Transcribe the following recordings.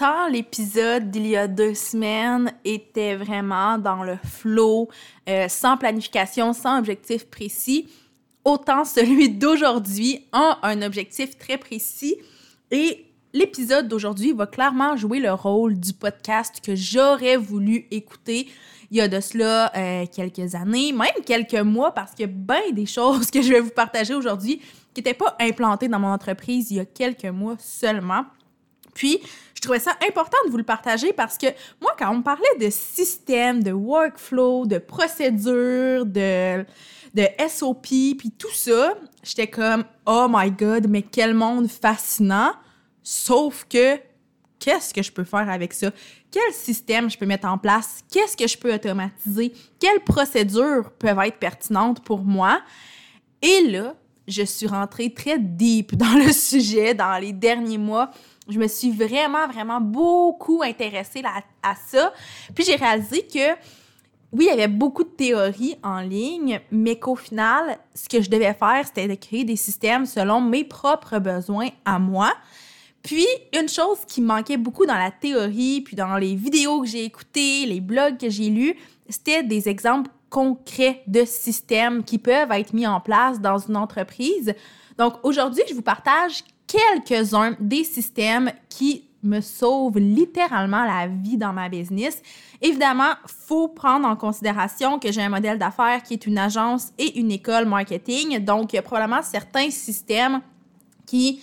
Autant l'épisode d'il y a deux semaines était vraiment dans le flow, euh, sans planification, sans objectif précis, autant celui d'aujourd'hui a un objectif très précis et l'épisode d'aujourd'hui va clairement jouer le rôle du podcast que j'aurais voulu écouter il y a de cela euh, quelques années, même quelques mois, parce a bien des choses que je vais vous partager aujourd'hui qui n'étaient pas implantées dans mon entreprise il y a quelques mois seulement. Puis, je trouvais ça important de vous le partager parce que moi, quand on me parlait de système, de workflow, de procédure, de, de SOP, puis tout ça, j'étais comme, oh my god, mais quel monde fascinant! Sauf que, qu'est-ce que je peux faire avec ça? Quel système je peux mettre en place? Qu'est-ce que je peux automatiser? Quelles procédures peuvent être pertinentes pour moi? Et là, je suis rentrée très deep dans le sujet dans les derniers mois. Je me suis vraiment, vraiment beaucoup intéressée à, ça. Puis j'ai réalisé que oui, il y avait beaucoup de théories en ligne, mais qu'au final, ce que je devais faire, c'était de créer des systèmes selon mes propres besoins à moi. Puis, une chose qui manquait beaucoup dans la théorie, puis dans les vidéos que j'ai écoutées, les blogs que j'ai lus, c'était des exemples concrets de systèmes qui peuvent être mis en place dans une entreprise. Donc, aujourd'hui, je vous partage quelques-uns des systèmes qui me sauvent littéralement la vie dans ma business. Évidemment, faut prendre en considération que j'ai un modèle d'affaires qui est une agence et une école marketing. Donc, il y a probablement certains systèmes qui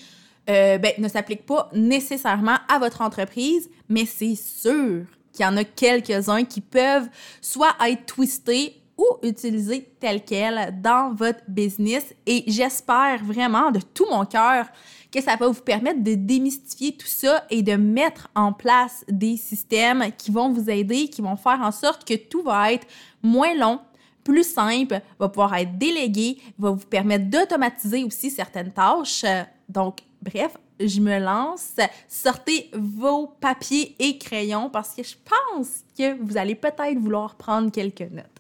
euh, ben, ne s'appliquent pas nécessairement à votre entreprise, mais c'est sûr qu'il y en a quelques-uns qui peuvent soit être twistés ou utilisés tels quels dans votre business. Et j'espère vraiment de tout mon cœur que ça va vous permettre de démystifier tout ça et de mettre en place des systèmes qui vont vous aider, qui vont faire en sorte que tout va être moins long, plus simple, va pouvoir être délégué, va vous permettre d'automatiser aussi certaines tâches. Donc, bref, je me lance. Sortez vos papiers et crayons parce que je pense que vous allez peut-être vouloir prendre quelques notes.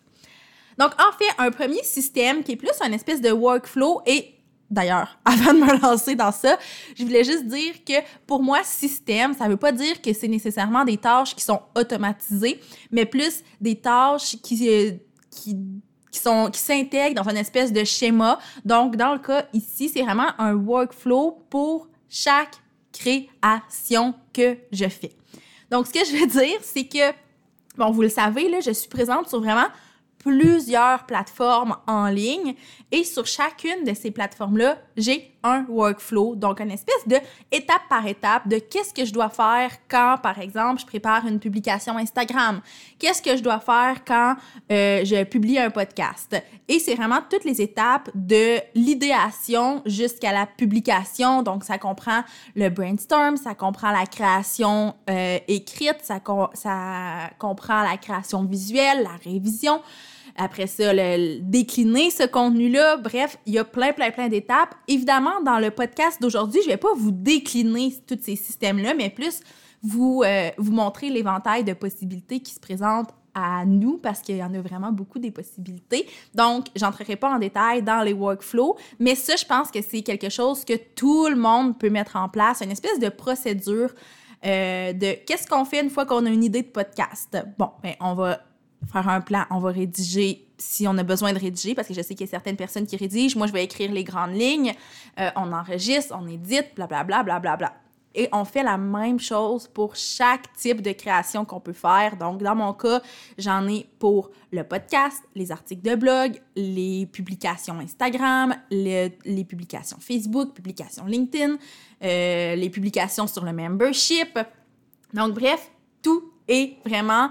Donc, en fait, un premier système qui est plus un espèce de workflow et D'ailleurs, avant de me lancer dans ça, je voulais juste dire que pour moi, système, ça ne veut pas dire que c'est nécessairement des tâches qui sont automatisées, mais plus des tâches qui, euh, qui, qui sont qui s'intègrent dans une espèce de schéma. Donc, dans le cas ici, c'est vraiment un workflow pour chaque création que je fais. Donc, ce que je veux dire, c'est que, bon, vous le savez, là, je suis présente sur vraiment plusieurs plateformes en ligne et sur chacune de ces plateformes-là, j'ai un workflow, donc une espèce de étape par étape de qu'est-ce que je dois faire quand, par exemple, je prépare une publication Instagram, qu'est-ce que je dois faire quand euh, je publie un podcast? Et c'est vraiment toutes les étapes de l'idéation jusqu'à la publication. Donc, ça comprend le brainstorm, ça comprend la création euh, écrite, ça, ça comprend la création visuelle, la révision après ça, le, décliner ce contenu-là. Bref, il y a plein, plein, plein d'étapes. Évidemment, dans le podcast d'aujourd'hui, je vais pas vous décliner tous ces systèmes-là, mais plus vous, euh, vous montrer l'éventail de possibilités qui se présentent à nous parce qu'il y en a vraiment beaucoup des possibilités. Donc, j'entrerai pas en détail dans les workflows, mais ça, je pense que c'est quelque chose que tout le monde peut mettre en place, une espèce de procédure euh, de qu'est-ce qu'on fait une fois qu'on a une idée de podcast. Bon, ben, on va faire un plan, on va rédiger si on a besoin de rédiger, parce que je sais qu'il y a certaines personnes qui rédigent. Moi, je vais écrire les grandes lignes, euh, on enregistre, on édite, blablabla, blablabla. Bla, bla. Et on fait la même chose pour chaque type de création qu'on peut faire. Donc, dans mon cas, j'en ai pour le podcast, les articles de blog, les publications Instagram, les, publications Facebook, publications LinkedIn, euh, les publications sur le membership. Donc, bref, tout est vraiment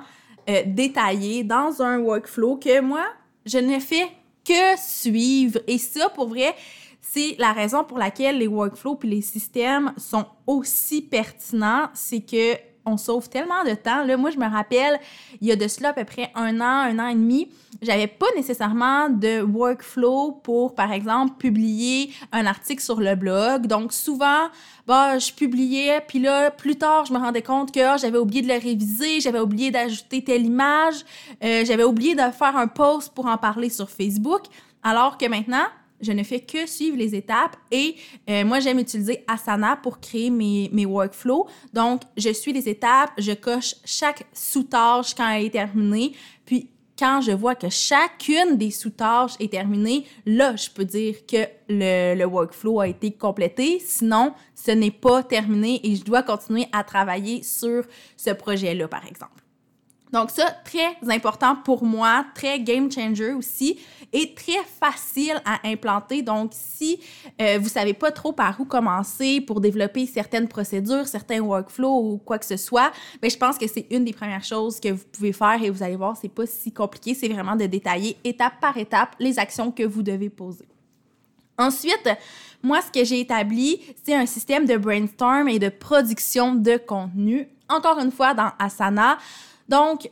euh, détaillé dans un workflow que moi, je ne fais que suivre. Et ça, pour vrai, c'est la raison pour laquelle les workflows puis les systèmes sont aussi pertinents, c'est que on sauve tellement de temps. Là, moi, je me rappelle, il y a de cela à peu près un an, un an et demi, j'avais pas nécessairement de workflow pour, par exemple, publier un article sur le blog. Donc, souvent, bah, je publiais, puis là, plus tard, je me rendais compte que ah, j'avais oublié de le réviser, j'avais oublié d'ajouter telle image, euh, j'avais oublié de faire un post pour en parler sur Facebook. Alors que maintenant, je ne fais que suivre les étapes et euh, moi, j'aime utiliser Asana pour créer mes, mes workflows. Donc, je suis les étapes, je coche chaque sous-tâche quand elle est terminée. Puis, quand je vois que chacune des sous-tâches est terminée, là, je peux dire que le, le workflow a été complété. Sinon, ce n'est pas terminé et je dois continuer à travailler sur ce projet-là, par exemple. Donc ça, très important pour moi, très game changer aussi et très facile à implanter. Donc si euh, vous savez pas trop par où commencer pour développer certaines procédures, certains workflows ou quoi que ce soit, ben je pense que c'est une des premières choses que vous pouvez faire et vous allez voir, c'est pas si compliqué, c'est vraiment de détailler étape par étape les actions que vous devez poser. Ensuite, moi, ce que j'ai établi, c'est un système de brainstorm et de production de contenu. Encore une fois, dans Asana. Donc,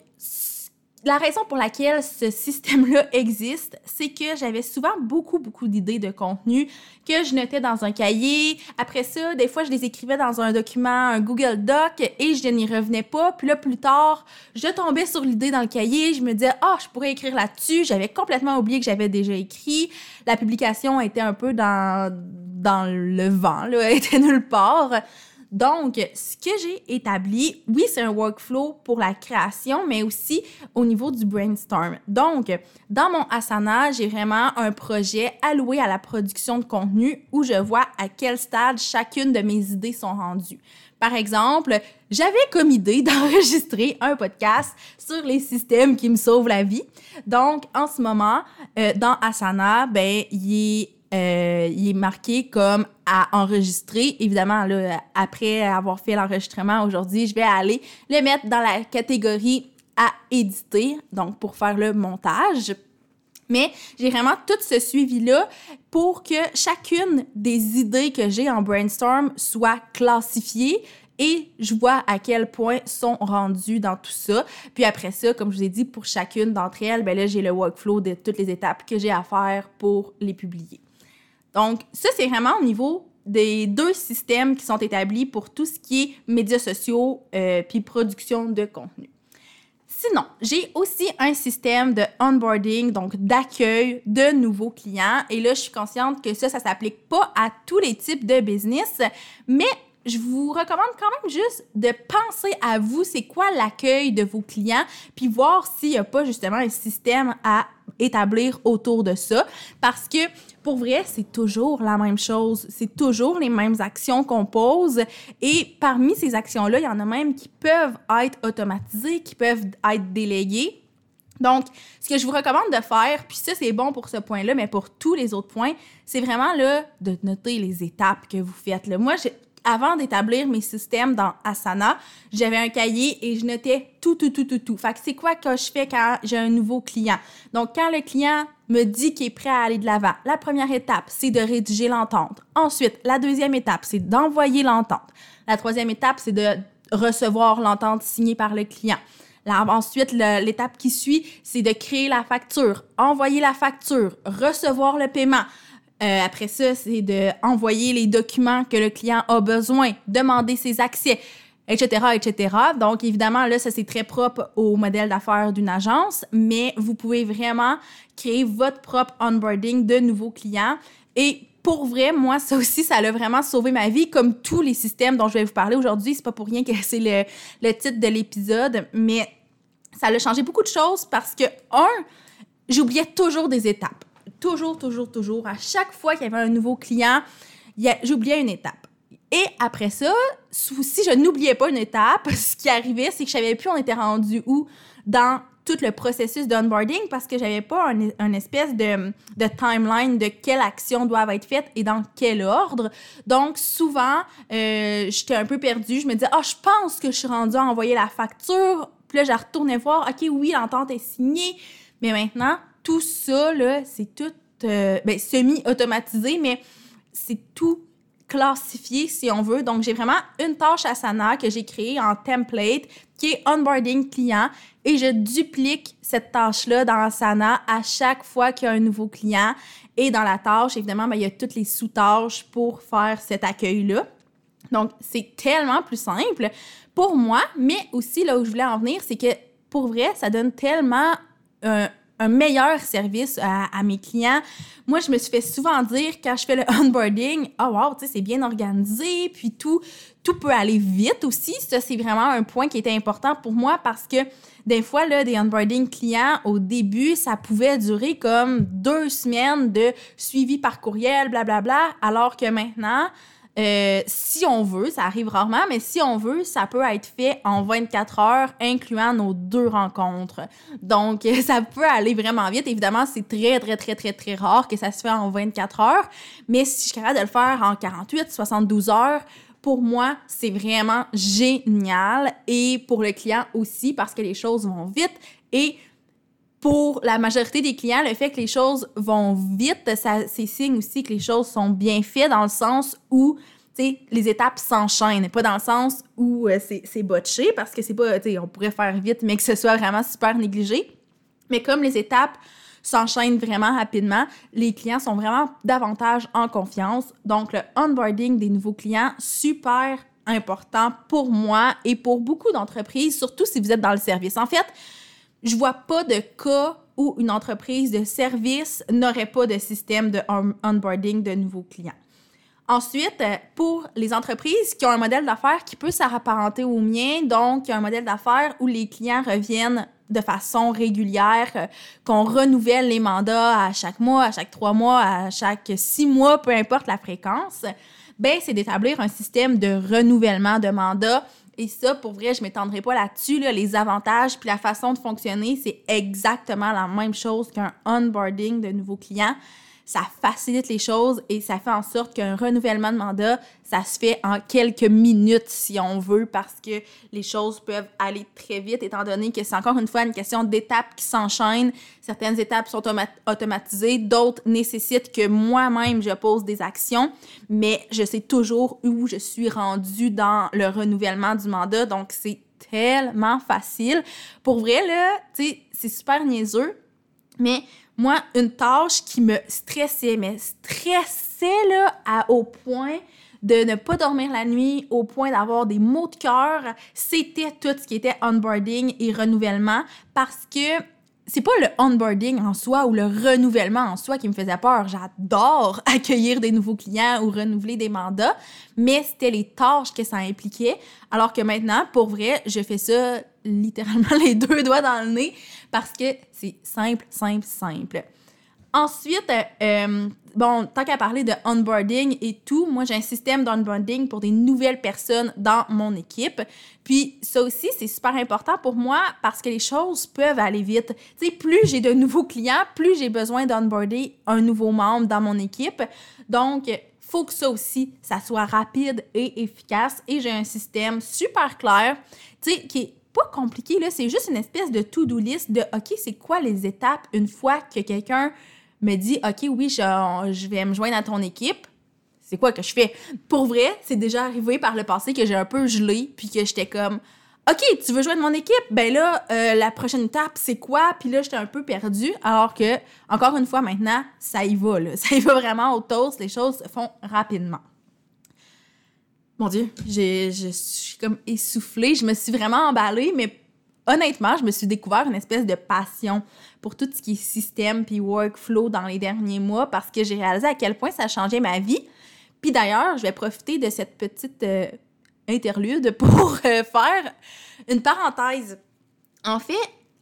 la raison pour laquelle ce système-là existe, c'est que j'avais souvent beaucoup, beaucoup d'idées de contenu que je notais dans un cahier. Après ça, des fois, je les écrivais dans un document, un Google Doc, et je n'y revenais pas. Puis là, plus tard, je tombais sur l'idée dans le cahier. Je me disais, oh, je pourrais écrire là-dessus. J'avais complètement oublié que j'avais déjà écrit. La publication était un peu dans, dans le vent, elle était nulle part. Donc, ce que j'ai établi, oui, c'est un workflow pour la création, mais aussi au niveau du brainstorm. Donc, dans mon Asana, j'ai vraiment un projet alloué à la production de contenu où je vois à quel stade chacune de mes idées sont rendues. Par exemple, j'avais comme idée d'enregistrer un podcast sur les systèmes qui me sauvent la vie. Donc, en ce moment, euh, dans Asana, ben, il est euh, il est marqué comme à enregistrer. Évidemment, après avoir fait l'enregistrement aujourd'hui, je vais aller le mettre dans la catégorie à éditer, donc pour faire le montage. Mais j'ai vraiment tout ce suivi-là pour que chacune des idées que j'ai en brainstorm soit classifiée et je vois à quel point sont rendues dans tout ça. Puis après ça, comme je vous ai dit, pour chacune d'entre elles, ben là, j'ai le workflow de toutes les étapes que j'ai à faire pour les publier. Donc, ça, c'est vraiment au niveau des deux systèmes qui sont établis pour tout ce qui est médias sociaux euh, puis production de contenu. Sinon, j'ai aussi un système de onboarding, donc d'accueil de nouveaux clients. Et là, je suis consciente que ça, ça s'applique pas à tous les types de business, mais je vous recommande quand même juste de penser à vous, c'est quoi l'accueil de vos clients, puis voir s'il n'y a pas justement un système à établir autour de ça. Parce que pour vrai, c'est toujours la même chose. C'est toujours les mêmes actions qu'on pose. Et parmi ces actions-là, il y en a même qui peuvent être automatisées, qui peuvent être déléguées. Donc, ce que je vous recommande de faire, puis ça c'est bon pour ce point-là, mais pour tous les autres points, c'est vraiment là de noter les étapes que vous faites. Là. Moi, avant d'établir mes systèmes dans Asana, j'avais un cahier et je notais tout, tout, tout, tout, tout. Fait que c'est quoi que je fais quand j'ai un nouveau client? Donc, quand le client me dit qu'il est prêt à aller de l'avant, la première étape, c'est de rédiger l'entente. Ensuite, la deuxième étape, c'est d'envoyer l'entente. La troisième étape, c'est de recevoir l'entente signée par le client. Ensuite, l'étape qui suit, c'est de créer la facture, envoyer la facture, recevoir le paiement, euh, après ça, c'est d'envoyer les documents que le client a besoin, demander ses accès, etc., etc. Donc, évidemment, là, ça, c'est très propre au modèle d'affaires d'une agence, mais vous pouvez vraiment créer votre propre onboarding de nouveaux clients. Et pour vrai, moi, ça aussi, ça a vraiment sauvé ma vie, comme tous les systèmes dont je vais vous parler aujourd'hui. C'est pas pour rien que c'est le, le titre de l'épisode, mais ça a changé beaucoup de choses parce que, un, j'oubliais toujours des étapes toujours, toujours, toujours, à chaque fois qu'il y avait un nouveau client, j'oubliais une étape. Et après ça, si je n'oubliais pas une étape, ce qui arrivait, c'est que je savais plus on était rendu où dans tout le processus d'onboarding parce que j'avais pas un, espèce de, timeline de quelles actions doivent être faites et dans quel ordre. Donc, souvent, euh, j'étais un peu perdue. Je me disais, ah, je pense que je suis rendue à envoyer la facture. Puis là, j'ai retourné voir, OK, oui, l'entente est signée. Mais maintenant, tout ça, c'est tout euh, ben, semi-automatisé, mais c'est tout classifié si on veut. Donc, j'ai vraiment une tâche Asana que j'ai créée en template qui est onboarding client et je duplique cette tâche-là dans Asana à chaque fois qu'il y a un nouveau client. Et dans la tâche, évidemment, ben, il y a toutes les sous-tâches pour faire cet accueil-là. Donc, c'est tellement plus simple pour moi, mais aussi là où je voulais en venir, c'est que pour vrai, ça donne tellement un, un meilleur service à, mes clients. Moi, je me suis fait souvent dire quand je fais le onboarding, oh wow, tu sais, c'est bien organisé, puis tout, tout peut aller vite aussi. Ça, c'est vraiment un point qui était important pour moi parce que des fois, là, des onboarding clients, au début, ça pouvait durer comme deux semaines de suivi par courriel, blablabla, bla, bla, alors que maintenant, euh, si on veut, ça arrive rarement, mais si on veut, ça peut être fait en 24 heures, incluant nos deux rencontres. Donc, ça peut aller vraiment vite. Évidemment, c'est très, très, très, très, très rare que ça se fait en 24 heures, mais si je suis capable de le faire en 48, 72 heures, pour moi, c'est vraiment génial et pour le client aussi parce que les choses vont vite et pour la majorité des clients, le fait que les choses vont vite, c'est signe aussi que les choses sont bien faites dans le sens où les étapes s'enchaînent, pas dans le sens où euh, c'est botché, parce que c'est pas, on pourrait faire vite, mais que ce soit vraiment super négligé. Mais comme les étapes s'enchaînent vraiment rapidement, les clients sont vraiment davantage en confiance. Donc, le onboarding des nouveaux clients, super important pour moi et pour beaucoup d'entreprises, surtout si vous êtes dans le service. En fait, je vois pas de cas où une entreprise de service n'aurait pas de système de onboarding de nouveaux clients. Ensuite, euh, pour les entreprises qui ont un modèle d'affaires qui peut s'apparenter au mien, donc un modèle d'affaires où les clients reviennent de façon régulière, euh, qu'on renouvelle les mandats à chaque mois, à chaque trois mois, à chaque six mois, peu importe la fréquence, ben c'est d'établir un système de renouvellement de mandats et ça, pour vrai, je m'étendrai pas là-dessus. Les avantages puis la façon de fonctionner, c'est exactement la même chose qu'un onboarding de nouveaux clients ça facilite les choses et ça fait en sorte qu'un renouvellement de mandat, ça se fait en quelques minutes si on veut parce que les choses peuvent aller très vite étant donné que c'est encore une fois une question d'étapes qui s'enchaînent. Certaines étapes sont automatisées, d'autres nécessitent que moi-même je pose des actions, mais je sais toujours où je suis rendue dans le renouvellement du mandat, donc c'est tellement facile. Pour vrai, là, tu sais, c'est super niaiseux, mais moi, une tâche qui me stressait, mais stressait là, à, au point de ne pas dormir la nuit, au point d'avoir des maux de cœur, c'était tout ce qui était onboarding et renouvellement parce que c'est pas le onboarding en soi ou le renouvellement en soi qui me faisait peur. J'adore accueillir des nouveaux clients ou renouveler des mandats, mais c'était les tâches que ça impliquait. Alors que maintenant, pour vrai, je fais ça littéralement les deux doigts dans le nez parce que c'est simple, simple, simple. Ensuite, euh, bon, tant qu'à parler de onboarding et tout, moi j'ai un système d'onboarding pour des nouvelles personnes dans mon équipe. Puis ça aussi, c'est super important pour moi parce que les choses peuvent aller vite. Tu sais, plus j'ai de nouveaux clients, plus j'ai besoin d'onboarder un nouveau membre dans mon équipe. Donc, faut que ça aussi, ça soit rapide et efficace. Et j'ai un système super clair, tu sais, qui est pas compliqué, là. C'est juste une espèce de to-do list de, OK, c'est quoi les étapes une fois que quelqu'un me dit OK, oui, je, vais me joindre à ton équipe, c'est quoi que je fais? Pour vrai, c'est déjà arrivé par le passé que j'ai un peu gelé, puis que j'étais comme OK, tu veux joindre mon équipe? Ben là, euh, la prochaine étape, c'est quoi? Puis là, j'étais un peu perdue, alors que, encore une fois, maintenant, ça y va, là. Ça y va vraiment au toast, les choses se font rapidement. Mon Dieu, je suis comme essoufflée, je me suis vraiment emballée, mais honnêtement, je me suis découvert une espèce de passion pour tout ce qui est système puis workflow dans les derniers mois parce que j'ai réalisé à quel point ça changé ma vie. Puis d'ailleurs, je vais profiter de cette petite euh, interlude pour euh, faire une parenthèse. En fait,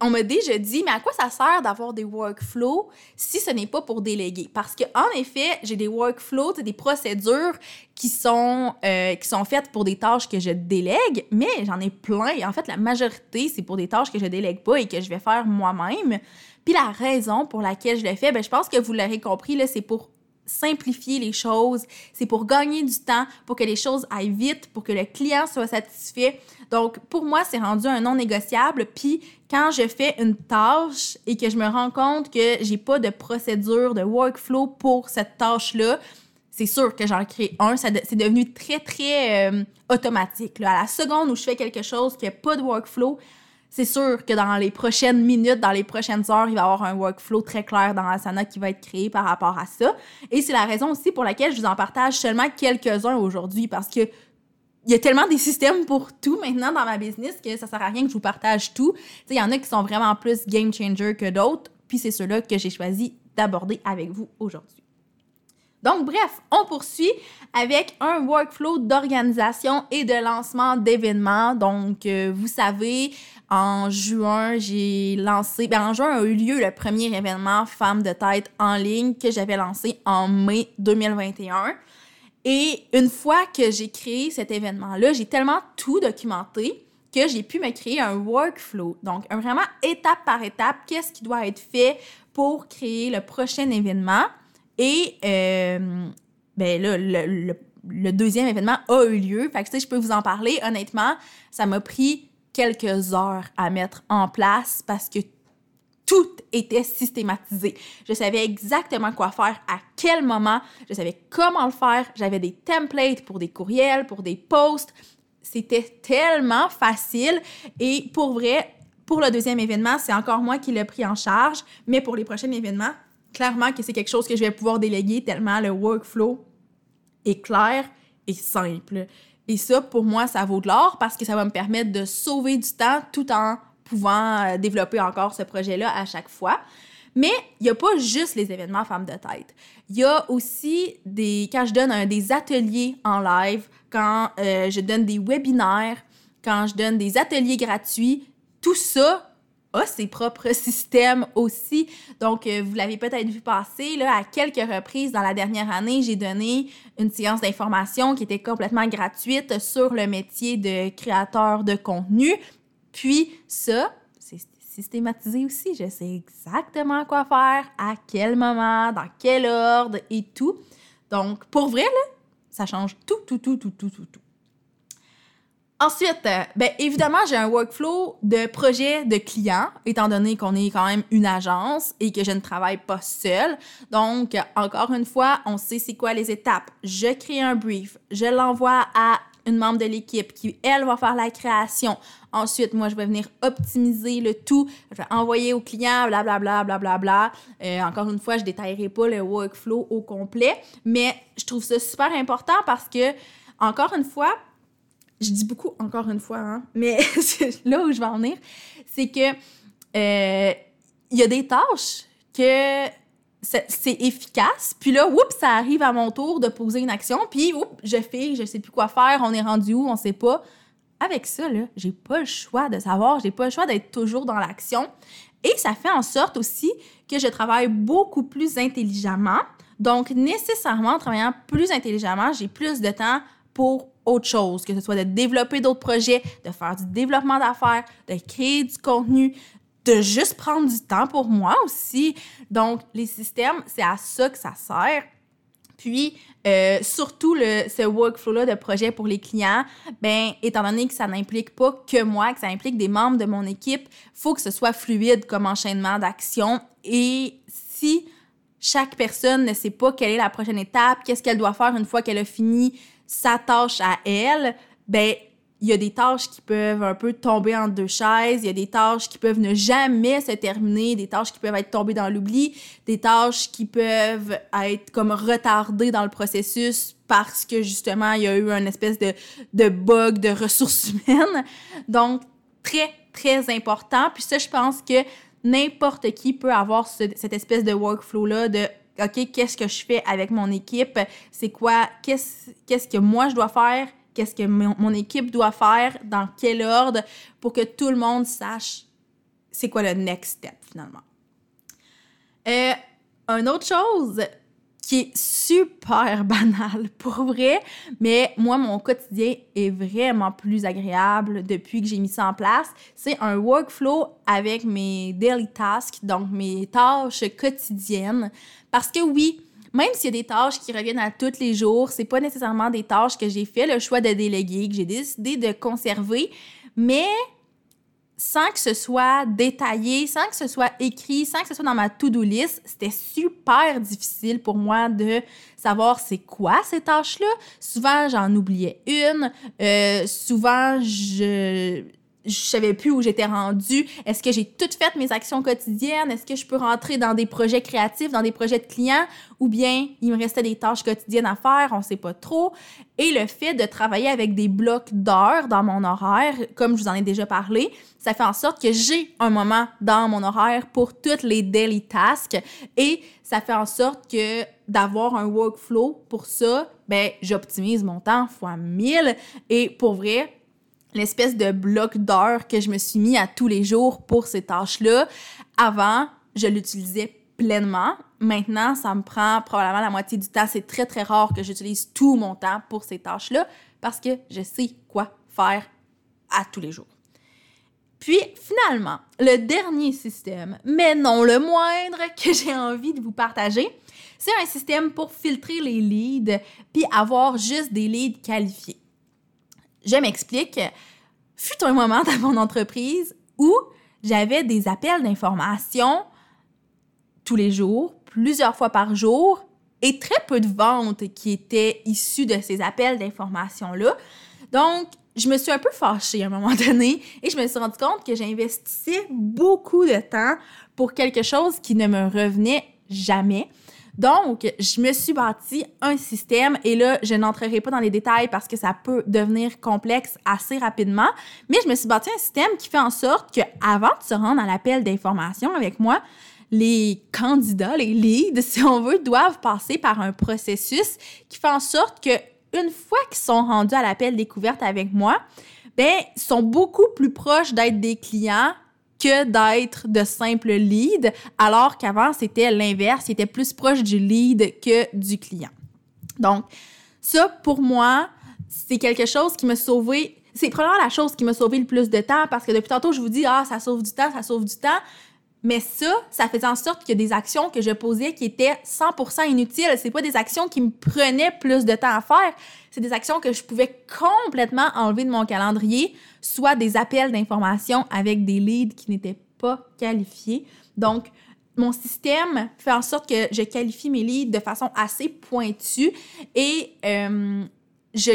on m'a déjà dit, mais à quoi ça sert d'avoir des workflows si ce n'est pas pour déléguer? Parce que en effet, j'ai des workflows, des procédures qui sont, euh, qui sont faites pour des tâches que je délègue, mais j'en ai plein. En fait, la majorité, c'est pour des tâches que je délègue pas et que je vais faire moi-même. Puis la raison pour laquelle je le fais, ben, je pense que vous l'aurez compris, c'est pour simplifier les choses, c'est pour gagner du temps, pour que les choses aillent vite, pour que le client soit satisfait. Donc, pour moi, c'est rendu un non négociable. Puis, quand je fais une tâche et que je me rends compte que j'ai pas de procédure, de workflow pour cette tâche-là, c'est sûr que j'en crée un. C'est devenu très, très euh, automatique. À la seconde où je fais quelque chose qui n'a pas de workflow, c'est sûr que dans les prochaines minutes, dans les prochaines heures, il va y avoir un workflow très clair dans Asana qui va être créé par rapport à ça. Et c'est la raison aussi pour laquelle je vous en partage seulement quelques-uns aujourd'hui parce que il y a tellement des systèmes pour tout maintenant dans ma business que ça sert à rien que je vous partage tout. Il y en a qui sont vraiment plus game changer que d'autres, puis c'est ceux-là que j'ai choisi d'aborder avec vous aujourd'hui. Donc, bref, on poursuit avec un workflow d'organisation et de lancement d'événements. Donc, euh, vous savez, en juin, j'ai lancé, ben en juin a eu lieu le premier événement Femmes de tête en ligne que j'avais lancé en mai 2021. Et une fois que j'ai créé cet événement-là, j'ai tellement tout documenté que j'ai pu me créer un workflow. Donc, vraiment étape par étape, qu'est-ce qui doit être fait pour créer le prochain événement? Et euh, ben là, le, deuxième événement a eu lieu. Fait que, tu sais, je peux vous en parler. Honnêtement, ça m'a pris quelques heures à mettre en place parce que tout était systématisé. Je savais exactement quoi faire, à quel moment, je savais comment le faire. J'avais des templates pour des courriels, pour des posts. C'était tellement facile. Et pour vrai, pour le deuxième événement, c'est encore moi qui l'ai pris en charge. Mais pour les prochains événements, clairement que c'est quelque chose que je vais pouvoir déléguer tellement le workflow est clair et simple. Et ça, pour moi, ça vaut de l'or parce que ça va me permettre de sauver du temps tout en pouvant euh, développer encore ce projet-là à chaque fois. Mais il n'y a pas juste les événements femmes de tête. Il y a aussi des. Quand je donne des ateliers en live, quand euh, je donne des webinaires, quand je donne des ateliers gratuits, tout ça, a ses propres systèmes aussi. Donc, euh, vous l'avez peut-être vu passer, là, à quelques reprises dans la dernière année, j'ai donné une séance d'information qui était complètement gratuite sur le métier de créateur de contenu. Puis, ça, c'est systématisé aussi. Je sais exactement quoi faire, à quel moment, dans quel ordre et tout. Donc, pour vrai, là, ça change tout, tout, tout, tout, tout, tout, tout. Ensuite, euh, ben évidemment, j'ai un workflow de projet de client, étant donné qu'on est quand même une agence et que je ne travaille pas seule. Donc, encore une fois, on sait c'est quoi les étapes. Je crée un brief, je l'envoie à une membre de l'équipe qui, elle, va faire la création. Ensuite, moi, je vais venir optimiser le tout. Je vais envoyer au client, blablabla, blablabla. Bla, bla. Euh, encore une fois, je détaillerai pas le workflow au complet, mais je trouve ça super important parce que, encore une fois, je dis beaucoup encore une fois, hein, mais là où je vais en venir, c'est que euh, il y a des tâches que c'est efficace, puis là, oups, ça arrive à mon tour de poser une action, puis oups, je fais, je sais plus quoi faire, on est rendu où, on sait pas. Avec ça, là, j'ai pas le choix de savoir, j'ai pas le choix d'être toujours dans l'action. Et ça fait en sorte aussi que je travaille beaucoup plus intelligemment. Donc, nécessairement, en travaillant plus intelligemment, j'ai plus de temps pour autre chose, que ce soit de développer d'autres projets, de faire du développement d'affaires, de créer du contenu, de juste prendre du temps pour moi aussi. Donc, les systèmes, c'est à ça que ça sert. Puis, euh, surtout le, ce workflow-là de projet pour les clients, ben, étant donné que ça n'implique pas que moi, que ça implique des membres de mon équipe, faut que ce soit fluide comme enchaînement d'actions. Et si chaque personne ne sait pas quelle est la prochaine étape, qu'est-ce qu'elle doit faire une fois qu'elle a fini sa tâche à elle, ben il y a des tâches qui peuvent un peu tomber en deux chaises, il y a des tâches qui peuvent ne jamais se terminer, des tâches qui peuvent être tombées dans l'oubli, des tâches qui peuvent être comme retardées dans le processus parce que justement il y a eu un espèce de, de bug de ressources humaines. Donc très très important. Puis ça je pense que n'importe qui peut avoir cette espèce de workflow là de OK, qu'est-ce que je fais avec mon équipe? C'est quoi? Qu'est-ce que moi je dois faire? Qu'est-ce que mon, équipe doit faire? Dans quel ordre? Pour que tout le monde sache c'est quoi le next step finalement. Euh, une autre chose, qui est super banal pour vrai, mais moi, mon quotidien est vraiment plus agréable depuis que j'ai mis ça en place. C'est un workflow avec mes daily tasks, donc mes tâches quotidiennes. Parce que oui, même s'il y a des tâches qui reviennent à tous les jours, c'est pas nécessairement des tâches que j'ai fait le choix de déléguer, que j'ai décidé de conserver, mais sans que ce soit détaillé, sans que ce soit écrit, sans que ce soit dans ma to-do list, c'était super difficile pour moi de savoir c'est quoi ces tâches-là. Souvent, j'en oubliais une. Euh, souvent, je je savais plus où j'étais rendue. Est-ce que j'ai toutes fait mes actions quotidiennes? Est-ce que je peux rentrer dans des projets créatifs, dans des projets de clients? Ou bien il me restait des tâches quotidiennes à faire, on sait pas trop. Et le fait de travailler avec des blocs d'heures dans mon horaire, comme je vous en ai déjà parlé, ça fait en sorte que j'ai un moment dans mon horaire pour toutes les daily tasks et ça fait en sorte que d'avoir un workflow pour ça, ben j'optimise mon temps fois 1000 et pour vrai, l'espèce de bloc d'heures que je me suis mis à tous les jours pour ces tâches-là. Avant, je l'utilisais pleinement. Maintenant, ça me prend probablement la moitié du temps. C'est très, très rare que j'utilise tout mon temps pour ces tâches-là parce que je sais quoi faire à tous les jours. Puis finalement, le dernier système, mais non le moindre, que j'ai envie de vous partager, c'est un système pour filtrer les leads puis avoir juste des leads qualifiés. Je m'explique. Fut un moment dans mon entreprise où j'avais des appels d'information tous les jours, plusieurs fois par jour, et très peu de ventes qui étaient issues de ces appels d'information-là. Donc, je me suis un peu fâchée à un moment donné et je me suis rendu compte que j'investissais beaucoup de temps pour quelque chose qui ne me revenait jamais. Donc, je me suis bâti un système et là, je n'entrerai pas dans les détails parce que ça peut devenir complexe assez rapidement, mais je me suis bâti un système qui fait en sorte que avant de se rendre à l'appel d'information avec moi, les candidats, les leads, si on veut, doivent passer par un processus qui fait en sorte que une fois qu'ils sont rendus à l'appel découverte avec moi, ben, sont beaucoup plus proches d'être des clients que d'être de simples leads, alors qu'avant, c'était l'inverse, c'était plus proche du lead que du client. Donc, ça, pour moi, c'est quelque chose qui m'a sauvé. C'est probablement la chose qui m'a sauvé le plus de temps parce que depuis tantôt, je vous dis, ah, ça sauve du temps, ça sauve du temps. Mais ça, ça faisait en sorte a des actions que je posais qui étaient 100% inutiles. C'est pas des actions qui me prenaient plus de temps à faire. C'est des actions que je pouvais complètement enlever de mon calendrier, soit des appels d'information avec des leads qui n'étaient pas qualifiés. Donc, mon système fait en sorte que je qualifie mes leads de façon assez pointue et euh, je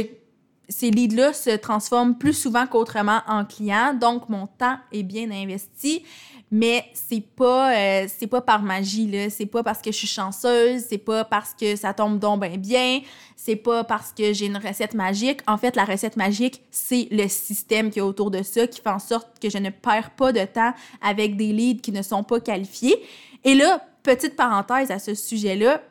ces leads-là se transforment plus souvent qu'autrement en clients, donc mon temps est bien investi mais c'est pas euh, c'est pas par magie là, c'est pas parce que je suis chanceuse, c'est pas parce que ça tombe donc bien bien, c'est pas parce que j'ai une recette magique. En fait, la recette magique, c'est le système qui est autour de ça qui fait en sorte que je ne perds pas de temps avec des leads qui ne sont pas qualifiés. Et là, petite parenthèse à ce sujet-là,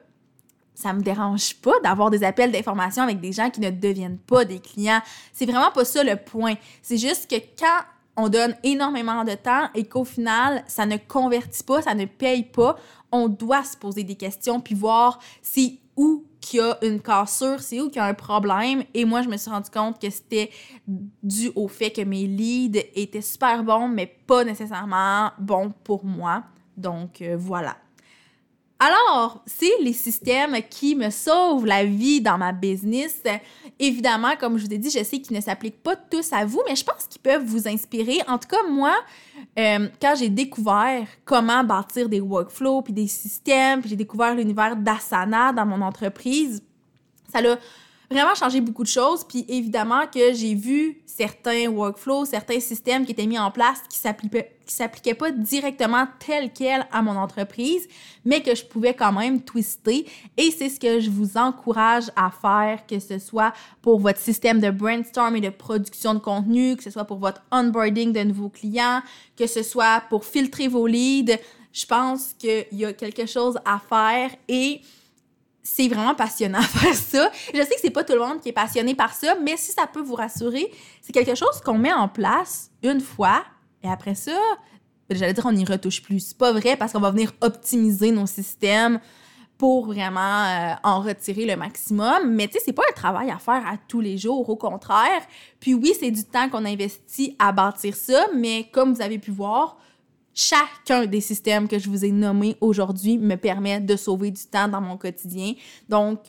ça me dérange pas d'avoir des appels d'information avec des gens qui ne deviennent pas des clients. C'est vraiment pas ça le point. C'est juste que quand on donne énormément de temps et qu'au final, ça ne convertit pas, ça ne paye pas, on doit se poser des questions puis voir c'est où qu'il y a une cassure, c'est où qu'il y a un problème. Et moi, je me suis rendu compte que c'était dû au fait que mes leads étaient super bons, mais pas nécessairement bons pour moi. Donc, euh, voilà. Alors, c'est les systèmes qui me sauvent la vie dans ma business. Évidemment, comme je vous ai dit, je sais qu'ils ne s'appliquent pas tous à vous, mais je pense qu'ils peuvent vous inspirer. En tout cas, moi, euh, quand j'ai découvert comment bâtir des workflows, puis des systèmes, puis j'ai découvert l'univers d'Asana dans mon entreprise, ça l'a vraiment changé beaucoup de choses. Puis évidemment que j'ai vu certains workflows, certains systèmes qui étaient mis en place qui s'appliquaient qui s'appliquaient pas directement tel quel à mon entreprise, mais que je pouvais quand même twister. Et c'est ce que je vous encourage à faire, que ce soit pour votre système de brainstorm et de production de contenu, que ce soit pour votre onboarding de nouveaux clients, que ce soit pour filtrer vos leads. Je pense qu'il y a quelque chose à faire et c'est vraiment passionnant faire ça. Je sais que c'est pas tout le monde qui est passionné par ça, mais si ça peut vous rassurer, c'est quelque chose qu'on met en place une fois et après ça, j'allais dire on n'y retouche plus. C'est pas vrai parce qu'on va venir optimiser nos systèmes pour vraiment euh, en retirer le maximum. Mais tu sais, c'est pas un travail à faire à tous les jours, au contraire. Puis oui, c'est du temps qu'on investit à bâtir ça, mais comme vous avez pu voir, chacun des systèmes que je vous ai nommés aujourd'hui me permet de sauver du temps dans mon quotidien. Donc,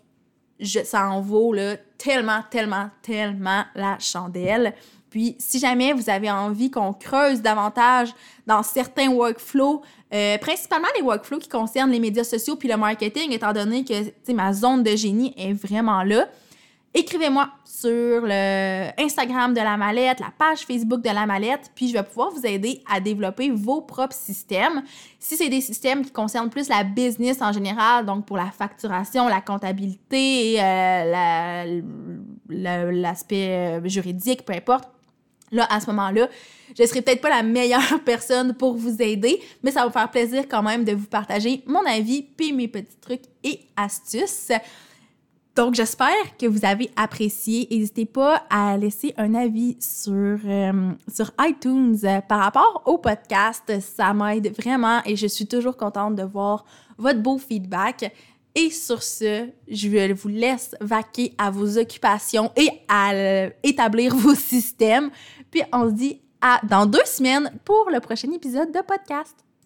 ça en vaut là, tellement, tellement, tellement la chandelle. Puis, si jamais vous avez envie qu'on creuse davantage dans certains workflows, euh, principalement les workflows qui concernent les médias sociaux puis le marketing, étant donné que ma zone de génie est vraiment là, écrivez-moi sur le Instagram de la mallette, la page Facebook de la mallette, puis je vais pouvoir vous aider à développer vos propres systèmes. Si c'est des systèmes qui concernent plus la business en général, donc pour la facturation, la comptabilité, euh, l'aspect euh, juridique, peu importe, Là, à ce moment-là, je ne serai peut-être pas la meilleure personne pour vous aider, mais ça va me faire plaisir quand même de vous partager mon avis puis mes petits trucs et astuces. Donc, j'espère que vous avez apprécié. N'hésitez pas à laisser un avis sur, euh, sur iTunes euh, par rapport au podcast. Ça m'aide vraiment et je suis toujours contente de voir votre beau feedback. Et sur ce, je vous laisse vaquer à vos occupations et à euh, établir vos systèmes. Puis on se dit à dans deux semaines pour le prochain épisode de podcast.